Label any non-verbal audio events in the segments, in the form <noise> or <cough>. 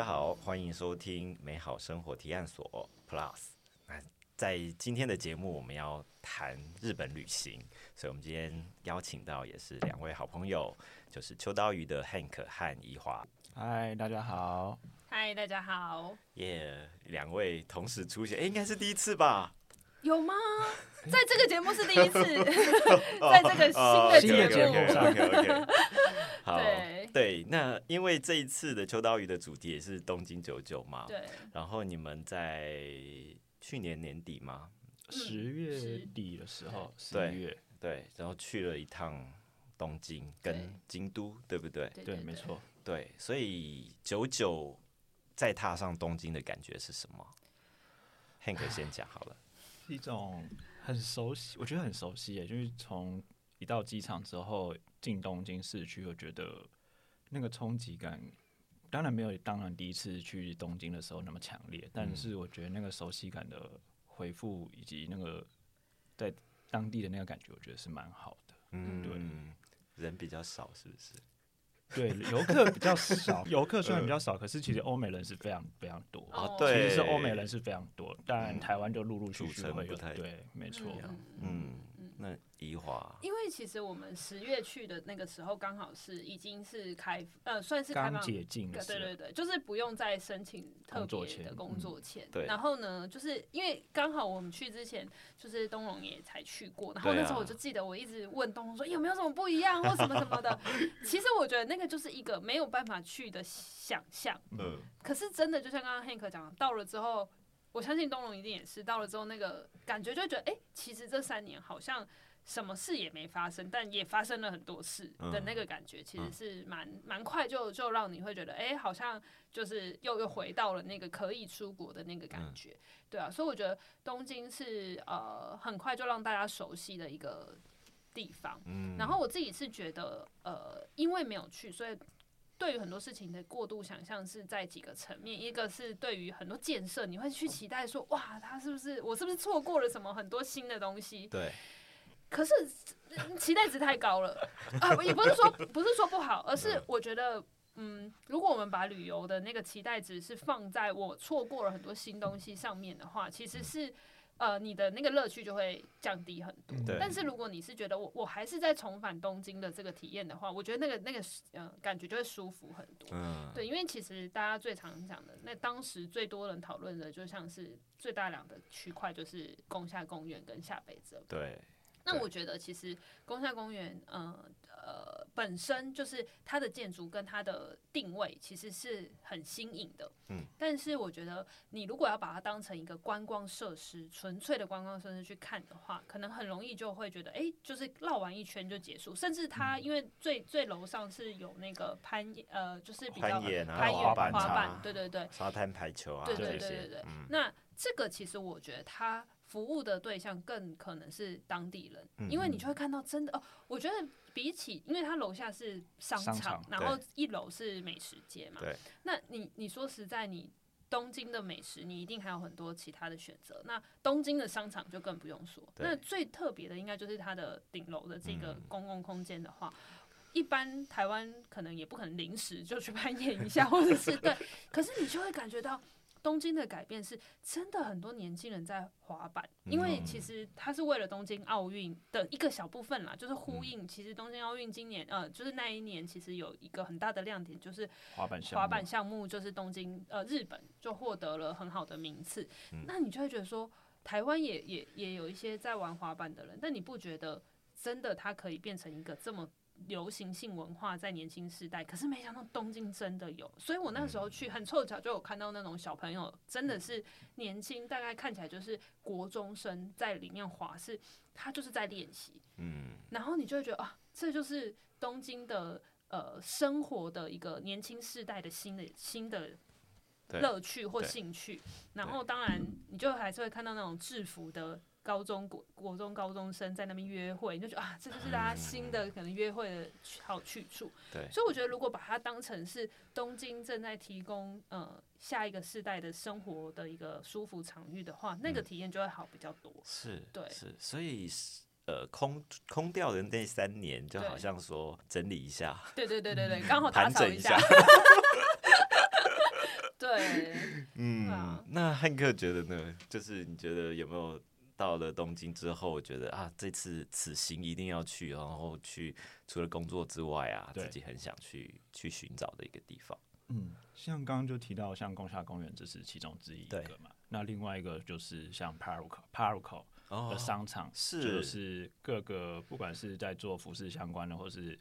大家好，欢迎收听美好生活提案所 Plus。那在今天的节目，我们要谈日本旅行，所以我们今天邀请到也是两位好朋友，就是秋刀鱼的 Hank 和怡华。嗨，大家好。嗨，大家好。耶，两位同时出现，哎，应该是第一次吧？有吗？<laughs> 在这个节目是第一次，<laughs> 在这个新的节目上。好，对，那因为这一次的秋刀鱼的主题也是东京九九嘛，对。然后你们在去年年底吗？十月底的时候，十月对，然后去了一趟东京跟京都，对不对？对，没错。对，所以九九再踏上东京的感觉是什么？Hank 先讲好了。<sighs> 一种很熟悉，我觉得很熟悉耶，就是从一到机场之后进东京市区，我觉得那个冲击感，当然没有当然第一次去东京的时候那么强烈，但是我觉得那个熟悉感的回复以及那个在当地的那个感觉，我觉得是蛮好的。嗯，对，人比较少，是不是？<laughs> 对，游客比较少，游客虽然比较少，可是其实欧美人是非常非常多。哦，对，其实是欧美人是非常多，但台湾就陆陆续续会有。对，没错。嗯。那宜华，因为其实我们十月去的那个时候，刚好是已经是开呃，算是开放解禁对对对，就是不用再申请特别的工作签。对。然后呢，就是因为刚好我们去之前，就是东龙也才去过，然后那时候我就记得我一直问东龙说有没有什么不一样或什么什么的。<laughs> 其实我觉得那个就是一个没有办法去的想象。嗯。可是真的，就像刚刚 Hank 讲，到了之后。我相信东龙一定也是到了之后，那个感觉就觉得，哎，其实这三年好像什么事也没发生，但也发生了很多事的那个感觉，其实是蛮蛮快就就让你会觉得，哎，好像就是又又回到了那个可以出国的那个感觉，对啊，所以我觉得东京是呃很快就让大家熟悉的一个地方，嗯，然后我自己是觉得，呃，因为没有去，所以。对于很多事情的过度想象是在几个层面，一个是对于很多建设，你会去期待说，哇，他是不是我是不是错过了什么很多新的东西？对。可是期待值太高了啊！<laughs> 也不是说不是说不好，而是我觉得，嗯，如果我们把旅游的那个期待值是放在我错过了很多新东西上面的话，其实是。呃，你的那个乐趣就会降低很多。但是如果你是觉得我我还是在重返东京的这个体验的话，我觉得那个那个呃感觉就会舒服很多。嗯。对，因为其实大家最常讲的，那当时最多人讨论的，就像是最大两的区块，就是宫下公园跟下北泽。对。那我觉得其实宫下公园，嗯。呃，本身就是它的建筑跟它的定位其实是很新颖的，嗯，但是我觉得你如果要把它当成一个观光设施，纯粹的观光设施去看的话，可能很容易就会觉得，哎，就是绕完一圈就结束，甚至它因为最最楼上是有那个攀呃，就是比较攀岩啊滑板，对对对，沙滩排球啊，对对对对对，那这个其实我觉得它。服务的对象更可能是当地人，因为你就会看到真的哦。我觉得比起，因为它楼下是商场，然后一楼是美食街嘛。对。那你你说实在，你东京的美食，你一定还有很多其他的选择。那东京的商场就更不用说。那最特别的应该就是它的顶楼的这个公共空间的话，一般台湾可能也不可能临时就去 <laughs> 攀岩一下，或者是对。可是你就会感觉到。东京的改变是真的，很多年轻人在滑板，因为其实它是为了东京奥运的一个小部分啦，就是呼应。其实东京奥运今年，呃，就是那一年，其实有一个很大的亮点，就是滑板滑板项目，就是东京呃日本就获得了很好的名次。那你就会觉得说，台湾也也也有一些在玩滑板的人，但你不觉得真的它可以变成一个这么？流行性文化在年轻时代，可是没想到东京真的有，所以我那时候去很凑巧就有看到那种小朋友，真的是年轻，大概看起来就是国中生在里面滑，是他就是在练习，嗯，然后你就会觉得啊，这就是东京的呃生活的一个年轻世代的新的新的乐趣或兴趣，然后当然你就还是会看到那种制服的。高中国国中高中生在那边约会，你就觉得啊，这就是大家新的可能约会的好去处。对，所以我觉得如果把它当成是东京正在提供呃下一个世代的生活的一个舒服场域的话，那个体验就会好比较多。是，对，是，所以呃空空掉的那三年，就好像说整理一下，对对对对对，刚好打扫一下。<laughs> 对，嗯啊，那汉克觉得呢？就是你觉得有没有到了东京之后，我觉得啊，这次此行一定要去，然后去除了工作之外啊，自己很想去去寻找的一个地方？嗯，像刚刚就提到，像宫下公园，这是其中之一嘛。那另外一个就是像 Paruco Paruco 哦的商场，是就是各个不管是在做服饰相关的，或是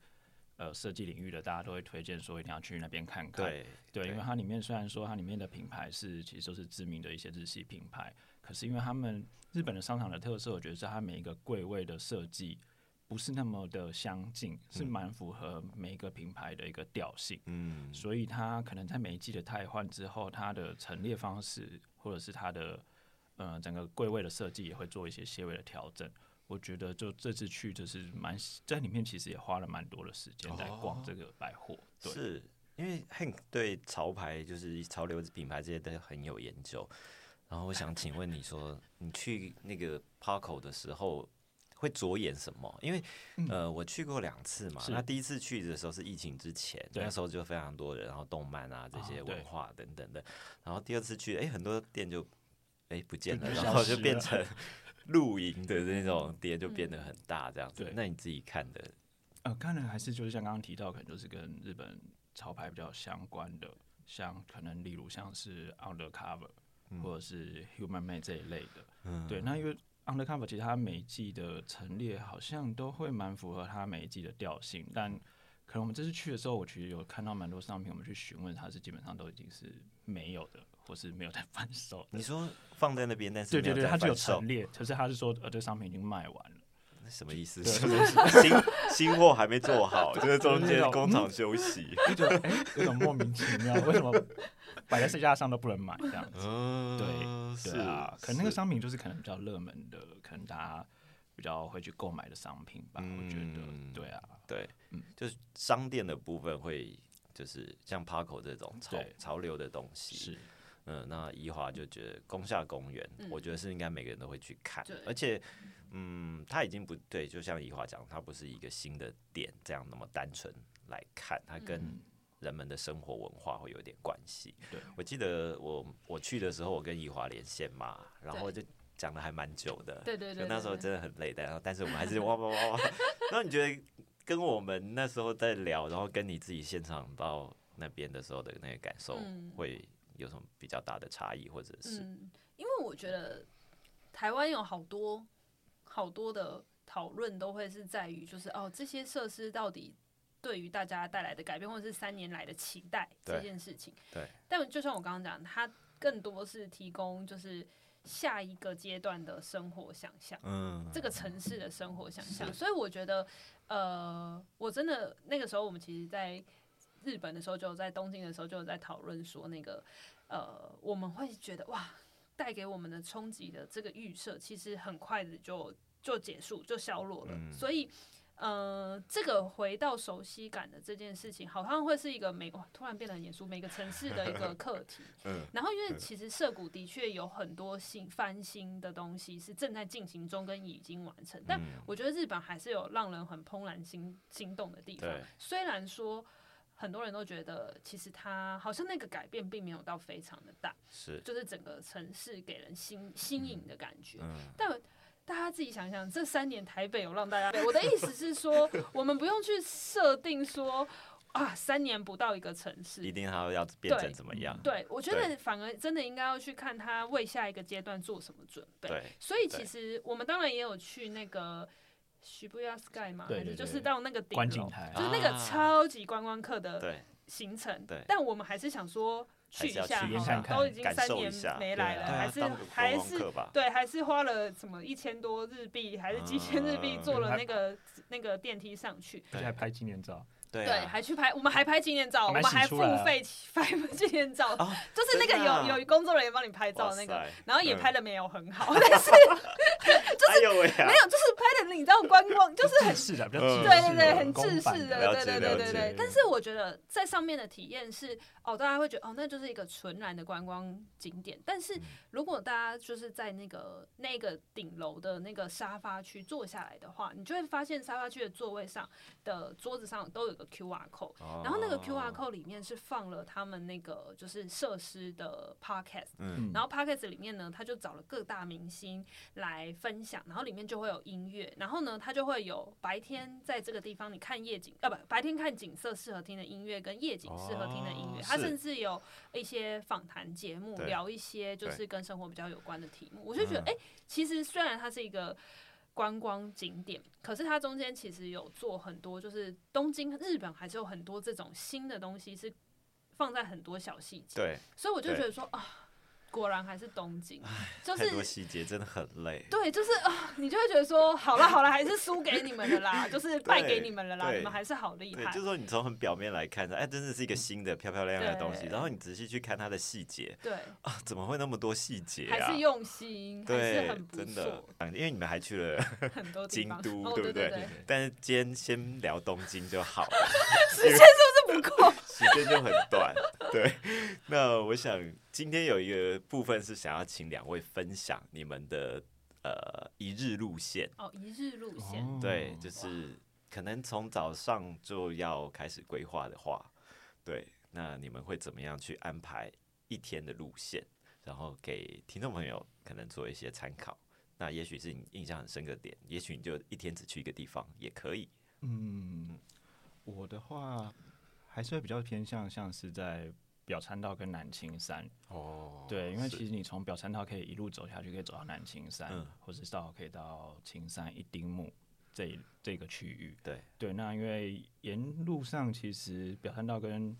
呃设计领域的，大家都会推荐说一定要去那边看看。对对，因为它里面虽然说它里面的品牌是其实都是知名的一些日系品牌，可是因为他们日本的商场的特色，我觉得是它每一个柜位的设计不是那么的相近，是蛮符合每一个品牌的一个调性。嗯，所以它可能在每一季的汰换之后，它的陈列方式或者是它的呃整个柜位的设计也会做一些些微的调整。我觉得就这次去就是蛮在里面其实也花了蛮多的时间在逛这个百货。对，是因为 Hank 对潮牌就是潮流品牌这些都很有研究。然后我想请问你说，你去那个 Parco 的时候会着眼什么？因为、呃，我去过两次嘛。那第一次去的时候是疫情之前，那时候就非常多人，然后动漫啊这些文化等等的。然后第二次去，哎、很多店就哎、不见了，就然后就变成 <laughs> 露营的那种店，就变得很大这样子。对那你自己看的，呃，看的还是就是像刚刚提到，可能就是跟日本潮牌比较相关的，像可能例如像是 Undercover、或者是 Human Made 这一类的。嗯，对，那因为 Undercover 其实它每一季的陈列好像都会蛮符合它每一季的调性，但可能我们这次去的时候，我其实有看到蛮多商品，我们去询问，它是基本上都已经是没有的，或是没有在贩售。你说放在那边，但是对对对，它就有陈列，可是他是说呃，这商品已经卖完了。那什么意思？新 <laughs> 新货还没做好，就是中间工厂休息。一种哎，有种莫名其妙，为什么摆在市架上都不能买这样子？嗯，对对啊，可能那个商品就是可能比较热门的，可能大家比较会去购买的商品吧。我觉得嗯，对啊，对嗯，就是商店的部分会，就是像 Parco 这种潮潮流的东西。是嗯，那宜华就觉得宫下公园，嗯我觉得是应该每个人都会去看，而且，嗯，它已经不对，就像怡华讲，它不是一个新的点这样那么单纯来看，它跟嗯人们的生活文化会有点关系。对我记得我我去的时候，我跟怡华连线嘛，然后就讲的还蛮久的，对对对就那时候真的很累的，然后但是我们还是哇哇哇哇。<laughs> 然后你觉得跟我们那时候在聊，然后跟你自己现场到那边的时候的那个感受，嗯会有什么比较大的差异，或者是嗯，因为我觉得台湾有好多好多的讨论都会是在于，就是哦，这些设施到底对于大家带来的改变，或者是三年来的期待这件事情。对。但就像我刚刚讲，它更多是提供就是下一个阶段的生活想象。嗯，这个城市的生活想象，所以我觉得，呃，我真的那个时候，我们其实在日本的时候，就有在东京的时候，就有在讨论说，那个呃，我们会觉得哇，带给我们的冲击的这个预设，其实很快的就就结束，就消落了，嗯所以。呃，这个回到熟悉感的这件事情，好像会是一个每哇突然变得很严肃，每个城市的一个 <laughs> 课题。嗯然后，因为其实涩谷的确有很多新翻新的东西是正在进行中跟已经完成，但嗯我觉得日本还是有让人很怦然心心动的地方对。虽然说很多人都觉得，其实它好像那个改变并没有到非常的大，是就是整个城市给人新新颖的感觉。嗯但大家自己想想，这三年台北有让大家，我的意思是说，<laughs> 我们不用去设定说啊，三年不到一个城市。一，定它要变成对怎么样？对，我觉得反而真的应该要去看他为下一个阶段做什么准备。对所以其实我们当然也有去那个 Shibuya Sky 嘛，还是就是到那个顶楼观景台。就是那个啊。超级观光客的行程。对。但我们还是想说去一下好了，去看看都已经三年没来了，还是还是。对，还是花了什么一千多日币，还是几千日币嗯坐了那个那个电梯上去。而且还拍纪念照，对，还去拍，我们还拍纪念照，我们还付费拍纪念照，哦。就是那个有有工作人员帮你拍照那个，然后也嗯拍的没有很好，<laughs> 但是哎呦喂啊。没有，就是拍的你知道观光，就是很是的，比较嗯。制对对对，很制公版式的，对对对对对。但是我觉得在上面的体验是，哦，大家会觉得哦，那就是一个纯然的观光景点。但嗯。是如果大家就是在那个那个顶楼的那个沙发区坐下来的话，你就会发现沙发区的座位上的桌子上都有个 QR code，哦然后那个 QR code 里面是放了他们那个就是设施的 podcast，嗯。然后 podcast 里面呢，他就找了各大明星来分享，然后里面就会有音乐，然后呢，他就会有白天在这个地方你看夜景，啊不，白天看景色适合听的音乐跟夜景适合听的音乐，哦他是甚至有一些访谈节目聊一些就是跟生活比较有关的题目，我就觉得嗯哎、诶其实虽然它是一个。观光景点，可是它中间其实有做很多，就是东京、日本还是有很多这种新的东西是放在很多小细节，对，所以我就觉得说啊，果然还是东京，就太多是细节真的很累。对，就是啊，你就会觉得说，好了好了，还是输给你们了啦，<laughs> 就是败给你们了啦，你们还是好厉对，害就是，说你从很表面来看，哎，真的是一个新的漂漂亮亮的东西，然后你仔细去看它的细节对，啊，怎么会那么多细节啊还是？用心，对很，真的因为你们还去了 <laughs> 很多，京都，哦，对不对对？但是今天先聊东京就好了，<laughs> 时间是不是不够？时间就很短。<laughs> 对，那我想今天有一个部分是想要请两位分享你们的呃一日路线。哦，一日路线，哦对，就是可能从早上就要开始规划的话，对，那你们会怎么样去安排一天的路线，然后给听众朋友可能做一些参考？那也许是你印象很深刻的点，也许你就一天只去一个地方也可以。嗯，我的话还是会比较偏向像是在表参道跟南青山。哦对，因为其实你从表参道可以一路走下去，可以走到南青山，嗯或者是到可以到青山一丁目这一这个区域。对对，那因为沿路上其实表参道跟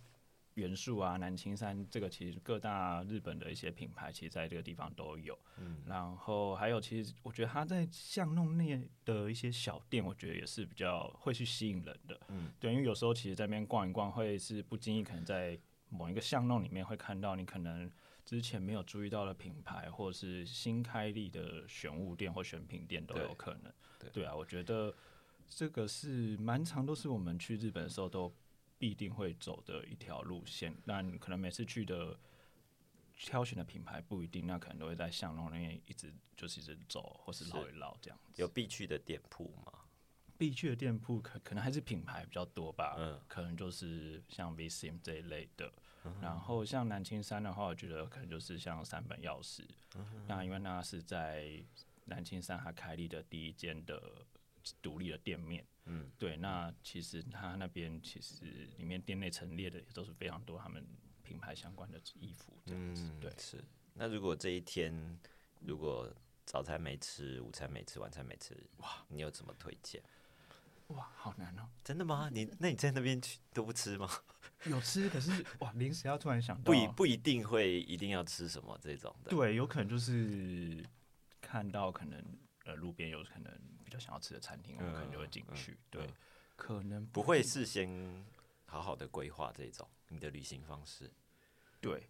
元素啊、南青山这个其实各大日本的一些品牌，其实在这个地方都有。嗯然后还有，其实我觉得它在巷弄内的一些小店，我觉得也是比较会去吸引人的。嗯，对，因为有时候其实在那边逛一逛，会是不经意可能在某一个巷弄里面会看到你可能之前没有注意到的品牌，或者是新开立的选物店或选品店都有可能。对对啊，我觉得这个是蛮长，都是我们去日本的时候都必定会走的一条路线。那你可能每次去的挑选的品牌不一定，那可能都会在巷弄里面一直就是一直走，或是是绕一绕这样子。有必去的店铺吗？必去的店铺可可能还是品牌比较多吧，嗯可能就是像 VCM 这一类的。然后像南青山的话，我觉得可能就是像三本钥匙。那因为那是在南青山它开立的第一间的独立的店面。嗯，对，那其实他那边其实里面店内陈列的也都是非常多他们品牌相关的衣服这样子。对，是。那如果这一天如果早餐没吃，午餐没吃，晚餐没吃，哇，你有怎么推荐？哇，好难哦、真的吗？你那你在那边去都不吃吗？有吃，可是哇，<laughs> 临时要突然想到，不一不一定会一定要吃什么这种的。对，有可能就是看到可能呃路边有可能比较想要吃的餐厅，我们可能就会进去。对，嗯可能不会事先好好的规划这种你的旅行方式。对。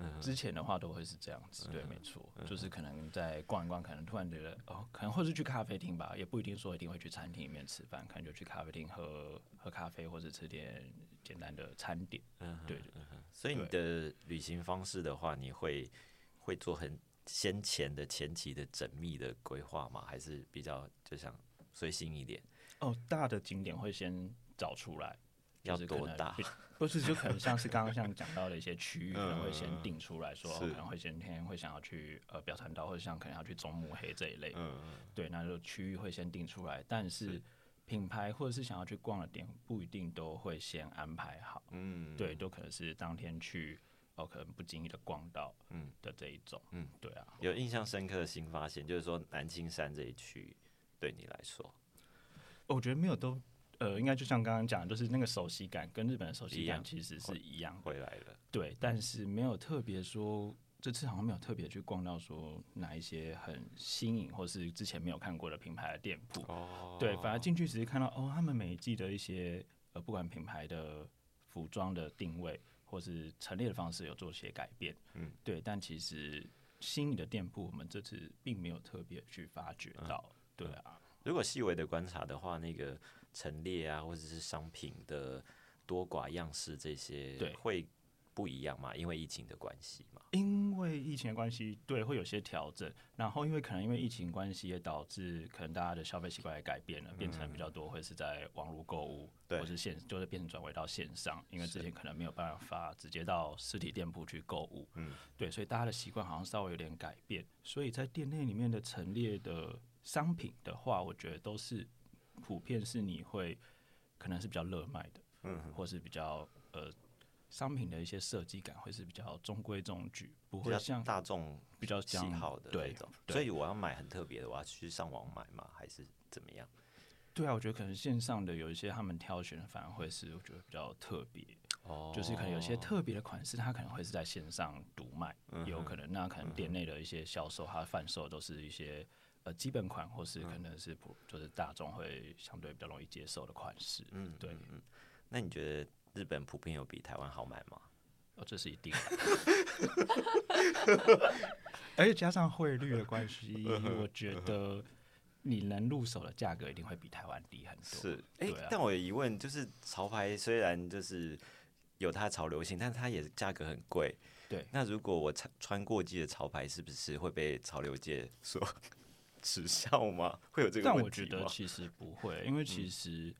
嗯之前的话都会是这样子，对，没错，就是可能在逛一逛，可能突然觉得哦，可能或是去咖啡厅吧，也不一定说一定会去餐厅里面吃饭，可能就去咖啡厅喝喝咖啡，或者吃点简单的餐点。嗯，对对所以你的旅行方式的话，你会会做很先前的前期的缜密的规划吗？还是比较就想随性一点？哦，大的景点会先找出来，要多大？不是，就可能像是刚刚像讲到的一些区域，<laughs> 可能会先嗯定出来说，可能会先天会想要去呃表参道，或者像可能要去中目黑这一类，嗯，对，那就区域会先定出来，但是是品牌或者是想要去逛的点，不一定都会先安排好，嗯，对，都可能是当天去，哦，可能不经意的逛到，嗯的这一种，嗯，对啊，有印象深刻的新发现，就是说南青山这一区对你来说，我觉得没有都。呃，应该就像刚刚讲的，就是那个熟悉感跟日本的熟悉一样感其实是一样的，回来了，对，但是没有特别说，这次好像没有特别去逛到说哪一些很新颖或是之前没有看过的品牌的店铺。哦对，反而进去只是看到哦，他们每一季的一些呃，不管品牌的服装的定位或是陈列的方式有做些改变。嗯，对，但其实新颖的店铺我们这次并没有特别去发掘嗯到。对啊，如果细微的观察的话，那个陈列啊，或者是商品的多寡样式这些，对会不一样嘛？因为疫情的关系嘛。因为疫情的关系，对，会有些调整。然后因为可能因为疫情关系，也导致可能大家的消费习惯也改变了，变成比较多会是在网络购物，对或是线，就是变成转为到线上。因为之前可能没有办法直接到实体店铺去购物，嗯，对，所以大家的习惯好像稍微有点改变。所以在店内里面的陈列的商品的话，我觉得都是普遍是你会可能是比较热卖的，嗯，或是比较呃商品的一些设计感会是比较中规中矩，不会像大众比较喜好的那种。所以我要买很特别的，我要去上网买吗？还是怎么样？对啊，我觉得可能线上的有一些他们挑选的反而会是我觉得比较特别，哦就是可能有些特别的款式，它可能会是在线上独卖，嗯有可能那可能店内的一些销售，它贩售都是一些呃基本款，或是嗯可能是普就是大众会相对比较容易接受的款式。嗯，对嗯嗯。那你觉得日本普遍有比台湾好买吗？哦，这是一定的。<laughs> 而且加上汇率的关系，嗯我觉得你能入手的价格一定会比台湾低很多。是，哎、但我有疑问，就是潮牌虽然就是有它的潮流性，但它也价格很贵。对那如果我穿穿过季的潮牌，是不是会被潮流界所 <laughs> 耻笑吗？会有这个但我问题吗？觉得其实不会，因为其实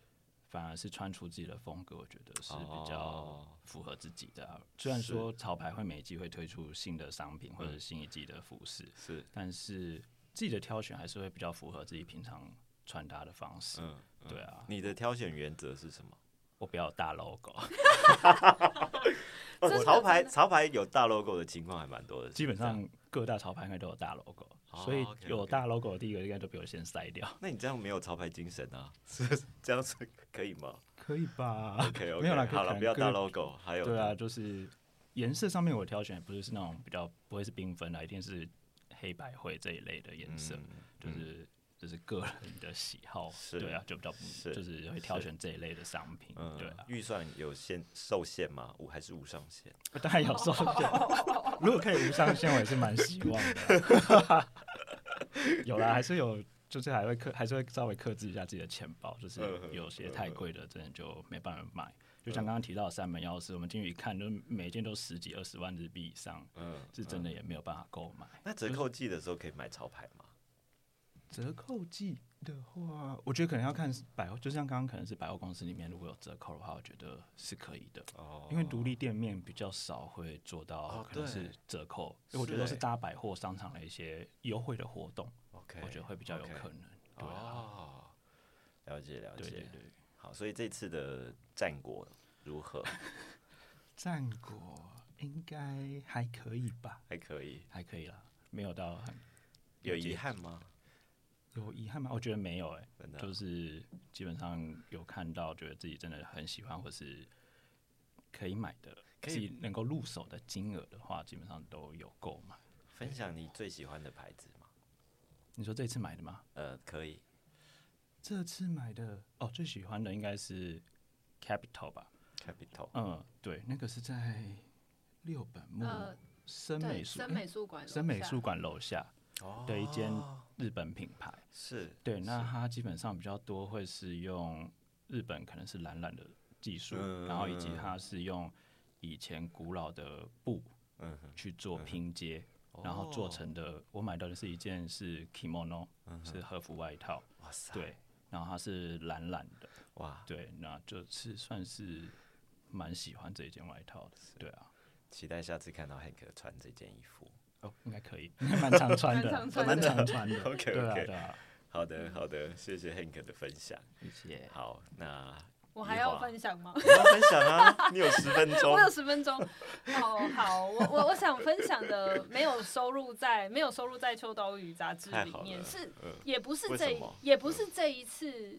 反而是穿出自己的风格，我觉得是比较哦符合自己的啊、虽然说潮牌会每季会推出新的商品或者是新一季的服饰，是，但是自己的挑选还是会比较符合自己平常穿搭的方式。嗯，对啊，你的挑选原则是什么？我不要大 logo，<laughs> 哦潮牌潮牌有大 logo 的情况还蛮多的，基本。上各大潮牌应该都有大 logo，、哦所以有大 logo 的第一个应该都被我先筛掉。那你这样没有潮牌精神啊？是 <laughs> 这样是可以吗可以吧？OK OK，没有啦好了，不要大 logo，还有对啊，就是颜色上面我挑选也不是是那种比较不会是缤纷的，一定是黑白灰这一类的颜色，嗯就是就是个人的喜好，是对啊，就比较就是会挑选这一类的商品，嗯，对啊，预算有限受限吗？无还是无上限？<laughs> 当然有受限，<laughs> 如果可以无上限，我也是蛮希望的。<laughs> 有啦，还是有，就是还会克，还是会稍微克制一下自己的钱包，就是嗯有些太贵的，真的就没办法买。就像刚刚提到的三门钥匙，我们进去一看，就是每一件都十几二十万日币以上，嗯，是真的也没有办法购买。那折扣季的时候可以买潮牌吗？折扣季的话，我觉得可能要看百货，就像刚刚可能是百货公司里面如果有折扣的话，我觉得是可以的。哦因为独立店面比较少会做到哦可能是折扣，因为我觉得都是是欸大百货商场的一些优惠的活动，OK，我觉得会比较有可能。对啊，哦，了解了解。对对对。好，所以这次的战果如何？<laughs> 战果应该还可以吧，还可以，还可以啦，没有到很有遗憾吗？有遗憾吗？我觉得没有哎、真的就是基本上有看到，觉得自己真的很喜欢或是可以买的，可以能够入手的金额的话，基本上都有购买。分享你最喜欢的牌子吗？你说这次买的吗？呃，可以。这次买的哦，最喜欢的应该是 Capital 吧？Capital 嗯，对，那个是在六本木呃，森美术森美术馆森美术馆楼下哦的一间日本品牌。是对，那它基本上比较多会是用日本可能是蓝染的技术，嗯然后以及它是用以前古老的布去做拼接，然后做成的。我买到的是一件是 kimono，、是和服外套，哇塞，对，然后它是蓝染的，哇，对，那就是算是蛮喜欢这一件外套的，对啊。期待下次看到 Hank 穿这件衣服。哦，应该可以，<laughs> <laughs> 蛮常穿的，蛮常穿的蛮常穿。<laughs> OK，，OK 好的，好的，谢谢 Hank 的分享。谢谢。好，那我还要分享吗？我要分享啊，你有十分钟我。有十分钟。哦，好，我我我想分享的没有收录在没有收录在《秋刀鱼》杂志里面，是嗯也不是这也不是这一次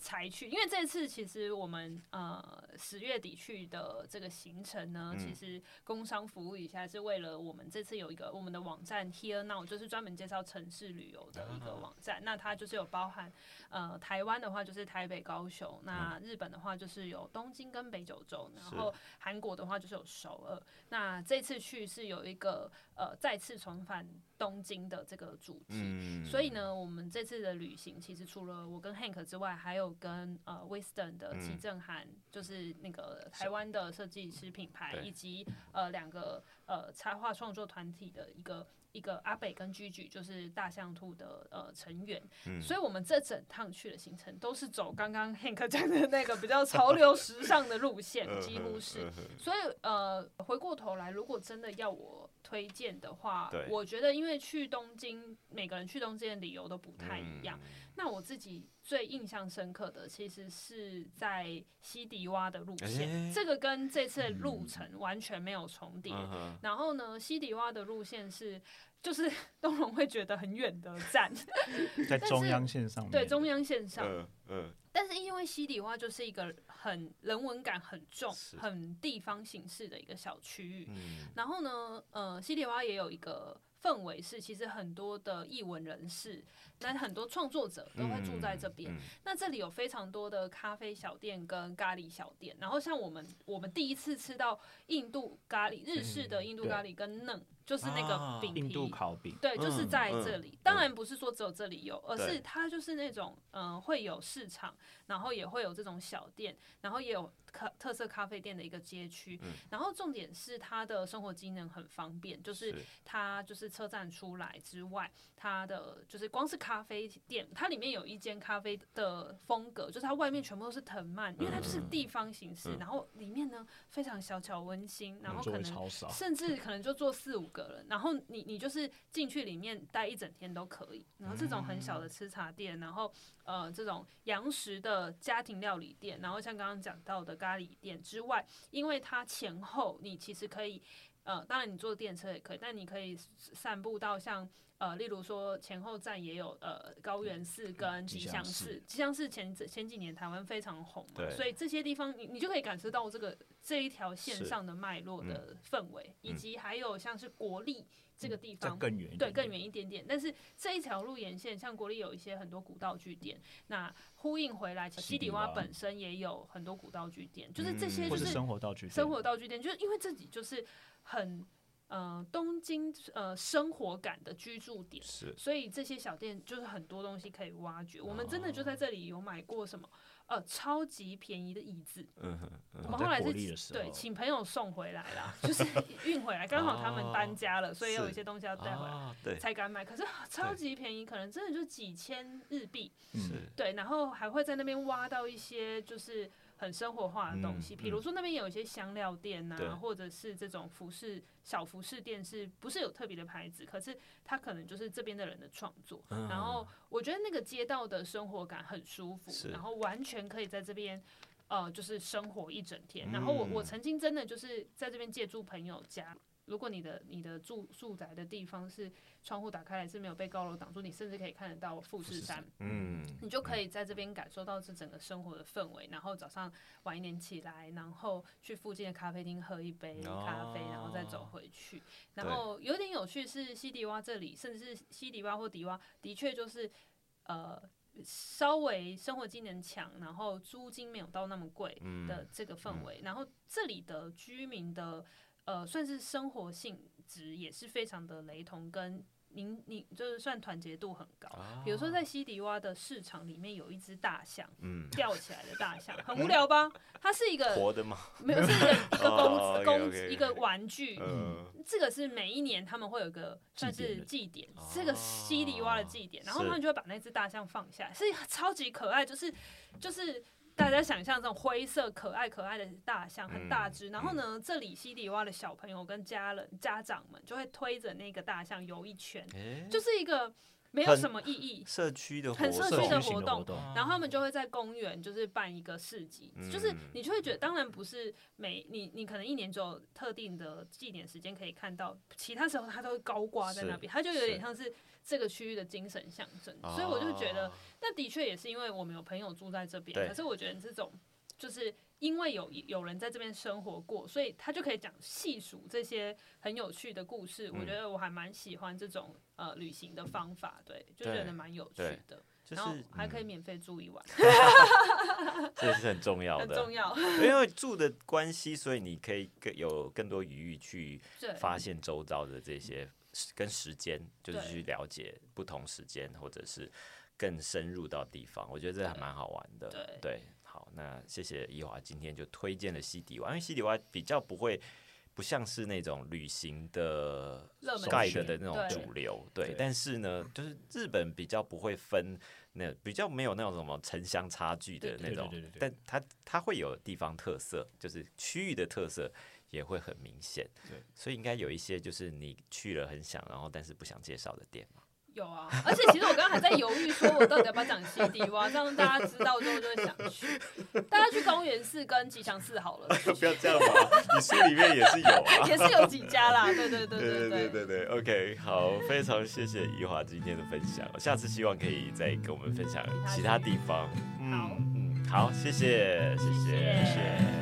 才去，因为这次其实我们呃十月底去的这个行程呢，嗯其实工商服务一下是为了我们这次有一个我们的网站 Here Now，就是专门介绍城市旅游的一个网站。那它就是有包含呃台湾的话就是台北、高雄，那日本的话就是有东京跟北九州，然后韩国的话就是有首尔。那这次去是有一个呃再次重返东京的这个主题。嗯所以呢，我们这次的旅行其实除了我跟 Hank 之外，还有跟呃 Wiston 的嗯齐正涵，就是那个台湾的设计师品牌，以及呃两个呃插画创作团体的一个一个阿北跟居居，就是大象兔的呃成员。嗯所以我们这整趟去的行程都是走刚刚 Hank 讲的那个比较潮流时尚的路线，<laughs> 嗯几乎是。所以呃，回过头来，如果真的要我推荐的话，我觉得因为去东京，每个人去东京的理由都不太一样。嗯那我自己最印象深刻的，其实是在西迪洼的路线，诶这个跟这次的路程完全没有重叠。嗯然后呢，西迪洼的路线是，就是 <laughs> 东龙会觉得很远的站，<laughs> 在中央线上面，对中央线上。嗯嗯。但是因为西底洼就是一个很人文感很重、很地方形式的一个小区域，嗯。然后呢，呃，西底洼也有一个氛围是，其实很多的艺文人士，那很多创作者都会住在这边。嗯那这里有非常多的咖啡小店跟咖喱小店，然后像我们我们第一次吃到印度咖喱，日式的印度咖喱跟嫩，就是那啊个饼皮。印度烤饼，对，就是嗯在嗯这里。当然不是说只有这里有，而是它就是那种嗯、呃会有市场，然后也会有这种小店，然后也有咖特色咖啡店的一个街区。嗯然后重点是它的生活机能很方便，就是是它就是车站出来之外，它的就是光是咖啡店，它里面有一间咖啡的风格，就是它外面全部都是藤蔓，因为它就是地方形式，嗯然后里面呢非常小巧温馨，然后可能甚至可能就坐四五个人，然后你你就是进去里面待一整天都可以。然后这种很小的吃茶店，然后呃这种洋食的家庭料理店，然后像刚刚讲到的咖喱店之外，因为它前后你其实可以呃，当然你坐电车也可以，但你可以散步到像。呃，例如说前后站也有呃高原寺跟吉祥寺寺，吉祥寺前前几年台湾非常红嘛，所以这些地方你你就可以感受到这个这一条线上的脉络的氛围，以嗯及还有像是国立这个地再方。更远，对，更远一点点，但是这一条路沿线，像国立有一些很多古道具店，那呼应回来，西底洼本身也有很多古道具店，就是这些嗯就是生活道具店，生活道具店，就是因为这里就是很呃东京呃生活感的居住点，是。所以这些小店就是很多东西可以挖掘。我们真的就在这里有买过什么呃超级便宜的椅子，嗯我们后来是对请朋友送回来啦，<laughs> 就是运回来，刚好他们搬家了，所以有一些东西要带回来。才敢买，可是超级便宜，可能真的就几千日币，嗯是。对，然后还会在那边挖到一些就是很生活化的东西，嗯比如说那边有一些香料店对呐、或者是这种服饰小服饰店，是不是有特别的牌子？可是它可能就是这边的人的创作。嗯然后我觉得那个街道的生活感很舒服，然后完全可以在这边。呃，就是生活一整天。然后我我嗯曾经真的就是在这边借住朋友家。如果你的你的住住宅的地方是窗户打开来是没有被高楼挡住，你甚至可以看得到富士山。嗯你就可以在这边感受到这整个生活的氛围，然后早上晚一点起来，然后去附近的咖啡厅喝一杯咖啡，然后再走回去。然后有点有趣是西迪洼这里，甚至是西迪洼或迪洼，的确就是呃稍微生活机能强，然后租金没有到那么贵嗯的这个氛围，然后这里的居民的呃算是生活性质也是非常的雷同，跟您你就是算团结度很高。啊比如说在西迪洼的市场里面有一只大象，嗯吊起来的大象，很无聊吧？它是一个活的吗？<laughs> 没有是一个 <laughs> 一个公公一个玩具。嗯这个是每一年他们会有个算是祭典，这个西迪洼的祭典，然后他们就会把那只大象放下来，是超级可爱，就是就是。大家想象这种灰色可爱可爱的大象，很大只。然后呢，这里西里蛙的小朋友跟家人家长们就会推着那个大象游一圈，就是一个没有什么意义，社区的活很社区动的活动然后他们就会在公园就是办一个市集，嗯就是你就会觉得，当然不是每你你可能一年只有特定的祭典时间可以看到，其他时候它都会高挂在那边，它就有点像是这个区域的精神象征。所以我就觉得哦，那的确也是因为我们有朋友住在这边，可是我觉得这种就是。因为有有人在这边生活过，所以他就可以讲细数这些很有趣的故事。我嗯觉得我还蛮喜欢这种呃旅行的方法，对，就觉得蛮有趣的。然后就是嗯还可以免费住一晚 <laughs> <laughs> 这是很重要的，很重要。因为住的关系，所以你可以更有更多余裕去对，发现周遭的这些跟时间，就是去了解不同时间，或者是更深入到地方，我觉得这还蛮好玩的。对好，那谢谢伊华今天就推荐了西迪湾，因为西迪湾比较不会。不像是那种旅行的 guide 的那种主流，对对。但是呢，就是日本比较不会分那比较没有那种什么城乡差距的那种对对对对，但它它会有地方特色，就是区域的特色也会很明显。对，所以应该有一些就是你去了很想，然后但是不想介绍的店嘛。有啊而且其实我刚刚还在犹豫说我到底要不要讲 cd 哇让大家知道之后就会想去。大家去公园寺跟吉祥寺好了。<laughs> 不要这样嘛你书里面也是有啊。<laughs> 也是有几家啦对对对对对。对对 ok 好非常谢谢怡华今天的分享下次希望可以再跟我们分享其他地方好嗯好谢谢谢谢谢